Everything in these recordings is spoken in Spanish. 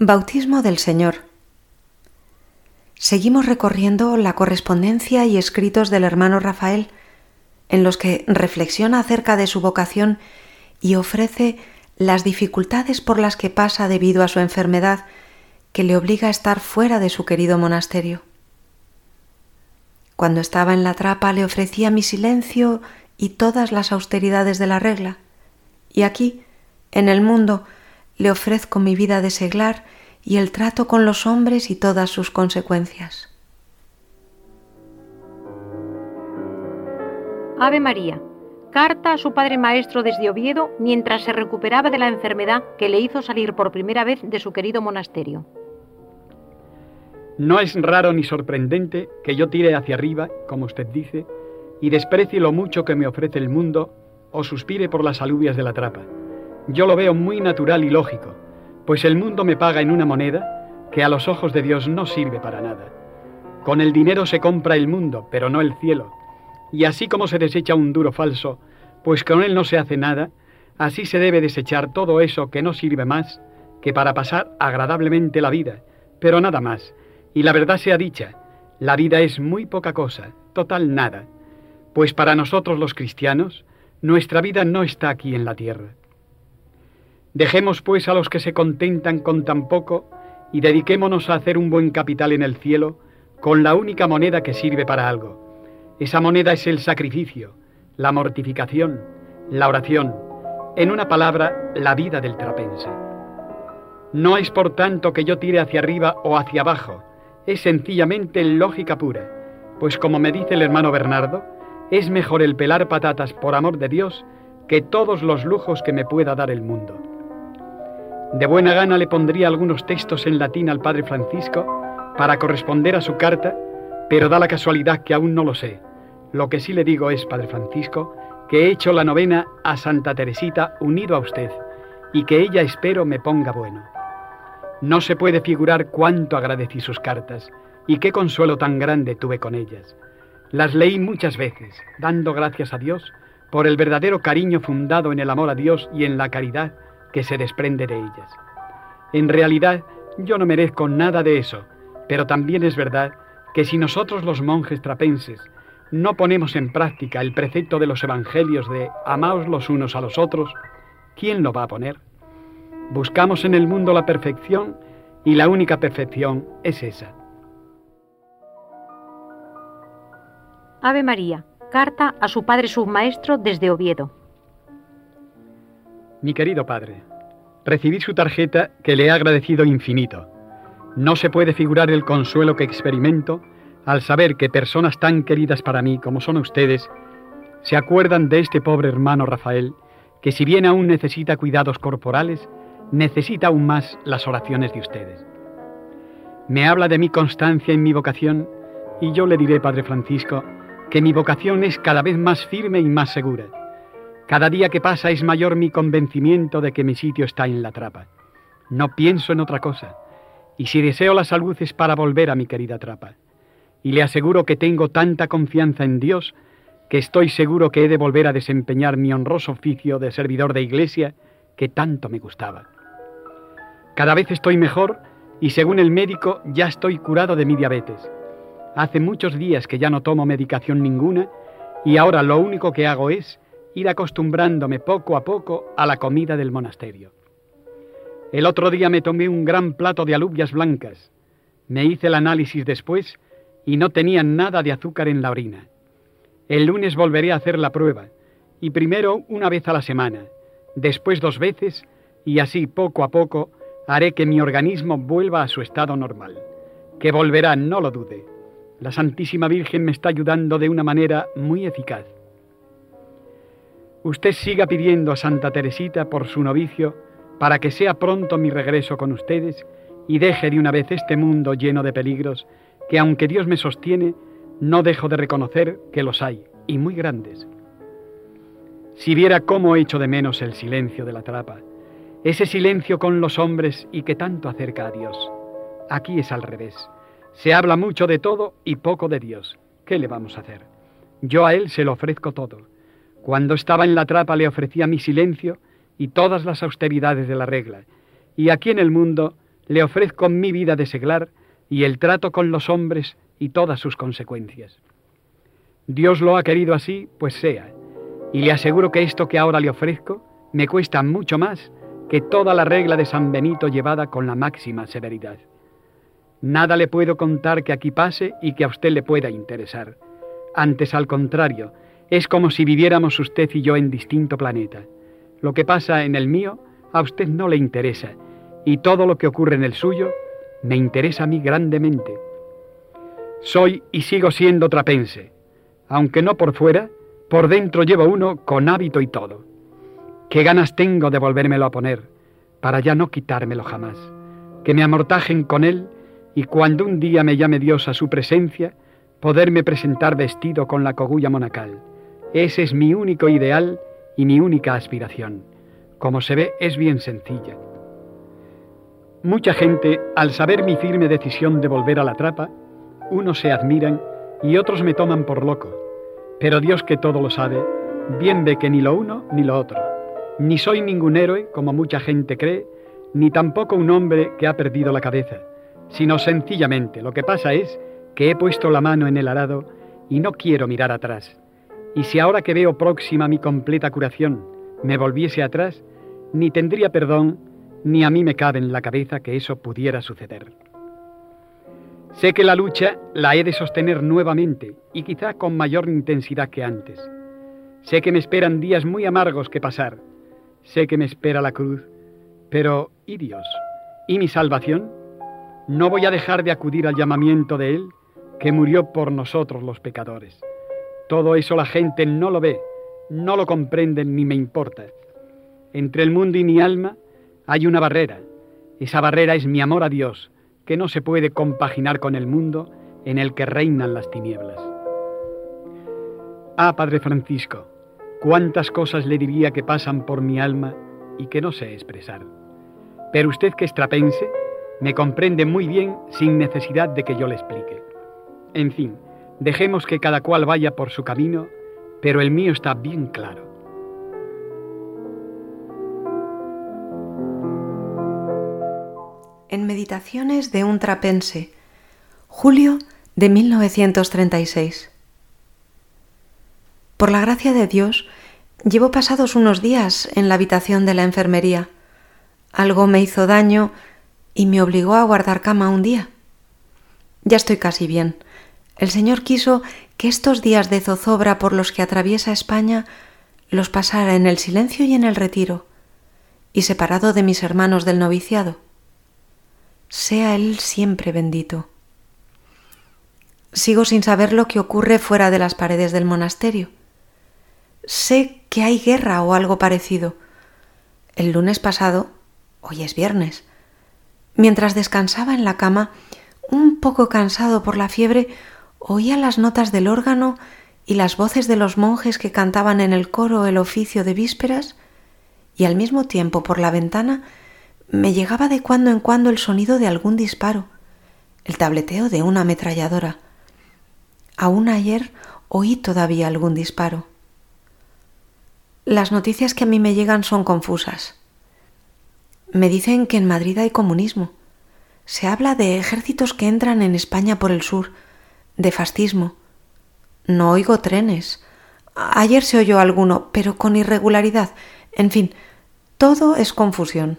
Bautismo del Señor. Seguimos recorriendo la correspondencia y escritos del hermano Rafael, en los que reflexiona acerca de su vocación y ofrece las dificultades por las que pasa debido a su enfermedad que le obliga a estar fuera de su querido monasterio. Cuando estaba en la trapa le ofrecía mi silencio y todas las austeridades de la regla, y aquí, en el mundo, le ofrezco mi vida de seglar y el trato con los hombres y todas sus consecuencias. Ave María. Carta a su padre maestro desde Oviedo mientras se recuperaba de la enfermedad que le hizo salir por primera vez de su querido monasterio. No es raro ni sorprendente que yo tire hacia arriba, como usted dice, y desprecie lo mucho que me ofrece el mundo o suspire por las alubias de la trapa. Yo lo veo muy natural y lógico, pues el mundo me paga en una moneda que a los ojos de Dios no sirve para nada. Con el dinero se compra el mundo, pero no el cielo. Y así como se desecha un duro falso, pues con él no se hace nada, así se debe desechar todo eso que no sirve más que para pasar agradablemente la vida, pero nada más. Y la verdad sea dicha, la vida es muy poca cosa, total nada, pues para nosotros los cristianos, nuestra vida no está aquí en la tierra. Dejemos pues a los que se contentan con tan poco y dediquémonos a hacer un buen capital en el cielo con la única moneda que sirve para algo. Esa moneda es el sacrificio, la mortificación, la oración, en una palabra, la vida del trapense. No es por tanto que yo tire hacia arriba o hacia abajo, es sencillamente lógica pura, pues como me dice el hermano Bernardo, es mejor el pelar patatas por amor de Dios que todos los lujos que me pueda dar el mundo. De buena gana le pondría algunos textos en latín al padre Francisco para corresponder a su carta, pero da la casualidad que aún no lo sé. Lo que sí le digo es, padre Francisco, que he hecho la novena a Santa Teresita unido a usted y que ella espero me ponga bueno. No se puede figurar cuánto agradecí sus cartas y qué consuelo tan grande tuve con ellas. Las leí muchas veces, dando gracias a Dios por el verdadero cariño fundado en el amor a Dios y en la caridad que se desprende de ellas. En realidad, yo no merezco nada de eso, pero también es verdad que si nosotros los monjes trapenses no ponemos en práctica el precepto de los evangelios de amaos los unos a los otros, ¿quién lo va a poner? Buscamos en el mundo la perfección y la única perfección es esa. Ave María, carta a su padre submaestro desde Oviedo. Mi querido padre, recibí su tarjeta que le he agradecido infinito. No se puede figurar el consuelo que experimento al saber que personas tan queridas para mí como son ustedes se acuerdan de este pobre hermano Rafael, que si bien aún necesita cuidados corporales, necesita aún más las oraciones de ustedes. Me habla de mi constancia en mi vocación y yo le diré, Padre Francisco, que mi vocación es cada vez más firme y más segura cada día que pasa es mayor mi convencimiento de que mi sitio está en la trapa. No pienso en otra cosa. Y si deseo la salud es para volver a mi querida trapa. Y le aseguro que tengo tanta confianza en Dios que estoy seguro que he de volver a desempeñar mi honroso oficio de servidor de iglesia que tanto me gustaba. Cada vez estoy mejor y según el médico ya estoy curado de mi diabetes. Hace muchos días que ya no tomo medicación ninguna y ahora lo único que hago es ir acostumbrándome poco a poco a la comida del monasterio. El otro día me tomé un gran plato de alubias blancas. Me hice el análisis después y no tenía nada de azúcar en la orina. El lunes volveré a hacer la prueba, y primero una vez a la semana, después dos veces, y así poco a poco haré que mi organismo vuelva a su estado normal. Que volverá, no lo dude. La Santísima Virgen me está ayudando de una manera muy eficaz. Usted siga pidiendo a Santa Teresita por su novicio para que sea pronto mi regreso con ustedes y deje de una vez este mundo lleno de peligros que aunque Dios me sostiene, no dejo de reconocer que los hay, y muy grandes. Si viera cómo echo de menos el silencio de la trapa, ese silencio con los hombres y que tanto acerca a Dios. Aquí es al revés. Se habla mucho de todo y poco de Dios. ¿Qué le vamos a hacer? Yo a Él se lo ofrezco todo cuando estaba en la trapa le ofrecía mi silencio y todas las austeridades de la regla, y aquí en el mundo le ofrezco mi vida de seglar y el trato con los hombres y todas sus consecuencias. Dios lo ha querido así, pues sea, y le aseguro que esto que ahora le ofrezco me cuesta mucho más que toda la regla de San Benito llevada con la máxima severidad. Nada le puedo contar que aquí pase y que a usted le pueda interesar. Antes, al contrario, es como si viviéramos usted y yo en distinto planeta. Lo que pasa en el mío a usted no le interesa y todo lo que ocurre en el suyo me interesa a mí grandemente. Soy y sigo siendo trapense, aunque no por fuera, por dentro llevo uno con hábito y todo. Qué ganas tengo de volvérmelo a poner, para ya no quitármelo jamás, que me amortajen con él y cuando un día me llame Dios a su presencia, poderme presentar vestido con la cogulla monacal. Ese es mi único ideal y mi única aspiración. Como se ve, es bien sencilla. Mucha gente, al saber mi firme decisión de volver a la trapa, unos se admiran y otros me toman por loco. Pero Dios que todo lo sabe, bien ve que ni lo uno ni lo otro. Ni soy ningún héroe, como mucha gente cree, ni tampoco un hombre que ha perdido la cabeza, sino sencillamente lo que pasa es que he puesto la mano en el arado y no quiero mirar atrás. Y si ahora que veo próxima mi completa curación me volviese atrás, ni tendría perdón, ni a mí me cabe en la cabeza que eso pudiera suceder. Sé que la lucha la he de sostener nuevamente y quizá con mayor intensidad que antes. Sé que me esperan días muy amargos que pasar. Sé que me espera la cruz. Pero, ¿y Dios? ¿Y mi salvación? No voy a dejar de acudir al llamamiento de Él, que murió por nosotros los pecadores. Todo eso la gente no lo ve, no lo comprende ni me importa. Entre el mundo y mi alma hay una barrera. Esa barrera es mi amor a Dios, que no se puede compaginar con el mundo en el que reinan las tinieblas. Ah, Padre Francisco, cuántas cosas le diría que pasan por mi alma y que no sé expresar. Pero usted que es trapense, me comprende muy bien sin necesidad de que yo le explique. En fin, dejemos que cada cual vaya por su camino, pero el mío está bien claro. en Meditaciones de un trapense, julio de 1936. Por la gracia de Dios, llevo pasados unos días en la habitación de la enfermería. Algo me hizo daño y me obligó a guardar cama un día. Ya estoy casi bien. El Señor quiso que estos días de zozobra por los que atraviesa España los pasara en el silencio y en el retiro, y separado de mis hermanos del noviciado sea Él siempre bendito. Sigo sin saber lo que ocurre fuera de las paredes del monasterio. Sé que hay guerra o algo parecido. El lunes pasado, hoy es viernes, mientras descansaba en la cama, un poco cansado por la fiebre, oía las notas del órgano y las voces de los monjes que cantaban en el coro el oficio de vísperas, y al mismo tiempo por la ventana me llegaba de cuando en cuando el sonido de algún disparo, el tableteo de una ametralladora. Aún ayer oí todavía algún disparo. Las noticias que a mí me llegan son confusas. Me dicen que en Madrid hay comunismo. Se habla de ejércitos que entran en España por el sur, de fascismo. No oigo trenes. Ayer se oyó alguno, pero con irregularidad. En fin, todo es confusión.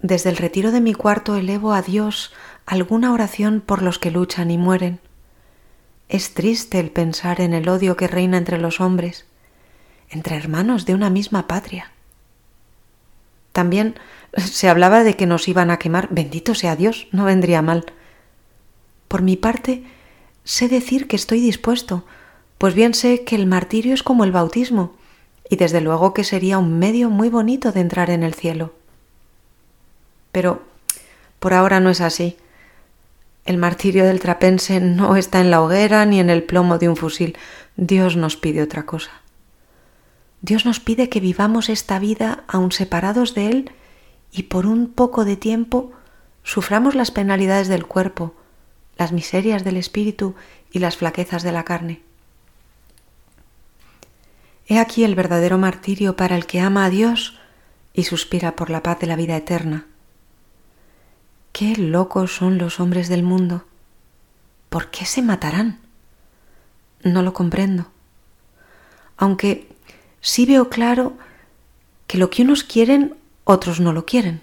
Desde el retiro de mi cuarto elevo a Dios alguna oración por los que luchan y mueren. Es triste el pensar en el odio que reina entre los hombres, entre hermanos de una misma patria. También se hablaba de que nos iban a quemar, bendito sea Dios, no vendría mal. Por mi parte, sé decir que estoy dispuesto, pues bien sé que el martirio es como el bautismo, y desde luego que sería un medio muy bonito de entrar en el cielo. Pero por ahora no es así. El martirio del trapense no está en la hoguera ni en el plomo de un fusil. Dios nos pide otra cosa. Dios nos pide que vivamos esta vida aun separados de Él y por un poco de tiempo suframos las penalidades del cuerpo, las miserias del espíritu y las flaquezas de la carne. He aquí el verdadero martirio para el que ama a Dios y suspira por la paz de la vida eterna. Qué locos son los hombres del mundo. ¿Por qué se matarán? No lo comprendo. Aunque sí veo claro que lo que unos quieren, otros no lo quieren.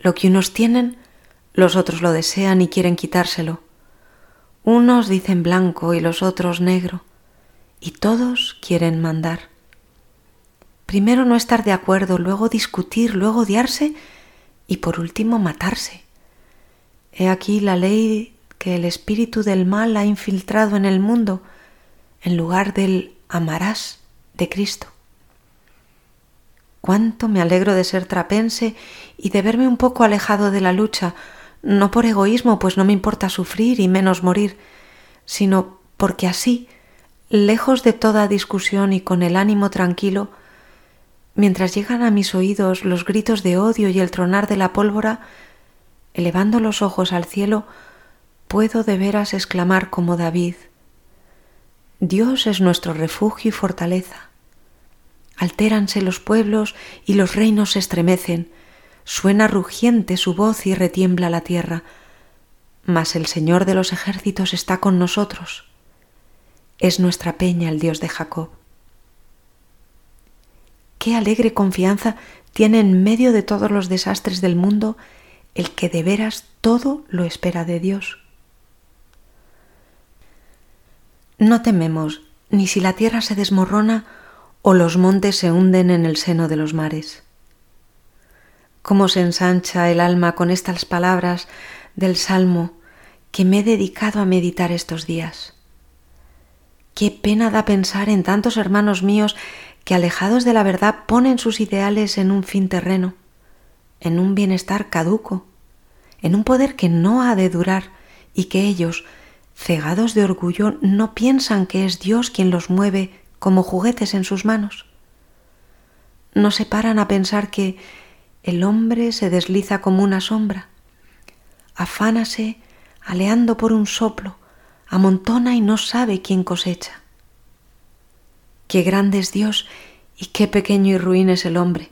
Lo que unos tienen, los otros lo desean y quieren quitárselo. Unos dicen blanco y los otros negro, y todos quieren mandar. Primero no estar de acuerdo, luego discutir, luego odiarse y por último matarse. He aquí la ley que el espíritu del mal ha infiltrado en el mundo en lugar del amarás de Cristo. Cuánto me alegro de ser trapense y de verme un poco alejado de la lucha, no por egoísmo, pues no me importa sufrir y menos morir, sino porque así, lejos de toda discusión y con el ánimo tranquilo, mientras llegan a mis oídos los gritos de odio y el tronar de la pólvora, elevando los ojos al cielo, puedo de veras exclamar como David, Dios es nuestro refugio y fortaleza. Altéranse los pueblos y los reinos se estremecen, suena rugiente su voz y retiembla la tierra, mas el Señor de los ejércitos está con nosotros. Es nuestra peña el Dios de Jacob. Qué alegre confianza tiene en medio de todos los desastres del mundo el que de veras todo lo espera de Dios. No tememos ni si la tierra se desmorona o los montes se hunden en el seno de los mares. Cómo se ensancha el alma con estas palabras del Salmo que me he dedicado a meditar estos días. Qué pena da pensar en tantos hermanos míos que alejados de la verdad ponen sus ideales en un fin terreno, en un bienestar caduco, en un poder que no ha de durar y que ellos, cegados de orgullo, no piensan que es Dios quien los mueve como juguetes en sus manos. No se paran a pensar que el hombre se desliza como una sombra, afánase aleando por un soplo, amontona y no sabe quién cosecha. Qué grande es Dios y qué pequeño y ruin es el hombre.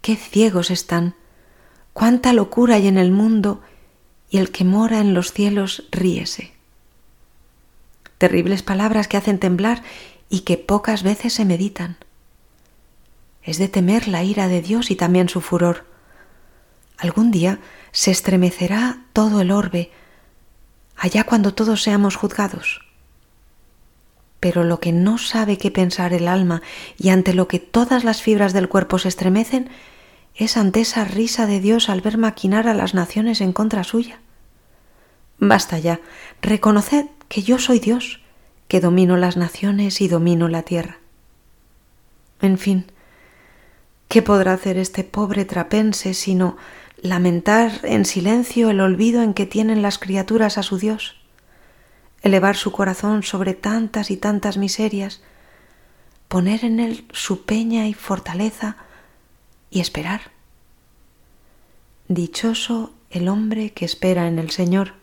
Qué ciegos están, cuánta locura hay en el mundo y el que mora en los cielos ríese. Terribles palabras que hacen temblar y que pocas veces se meditan. Es de temer la ira de Dios y también su furor. Algún día se estremecerá todo el orbe, allá cuando todos seamos juzgados. Pero lo que no sabe qué pensar el alma y ante lo que todas las fibras del cuerpo se estremecen, es ante esa risa de Dios al ver maquinar a las naciones en contra suya. Basta ya, reconoced que yo soy Dios que domino las naciones y domino la tierra. En fin, ¿qué podrá hacer este pobre trapense sino lamentar en silencio el olvido en que tienen las criaturas a su Dios, elevar su corazón sobre tantas y tantas miserias, poner en él su peña y fortaleza y esperar? Dichoso el hombre que espera en el Señor,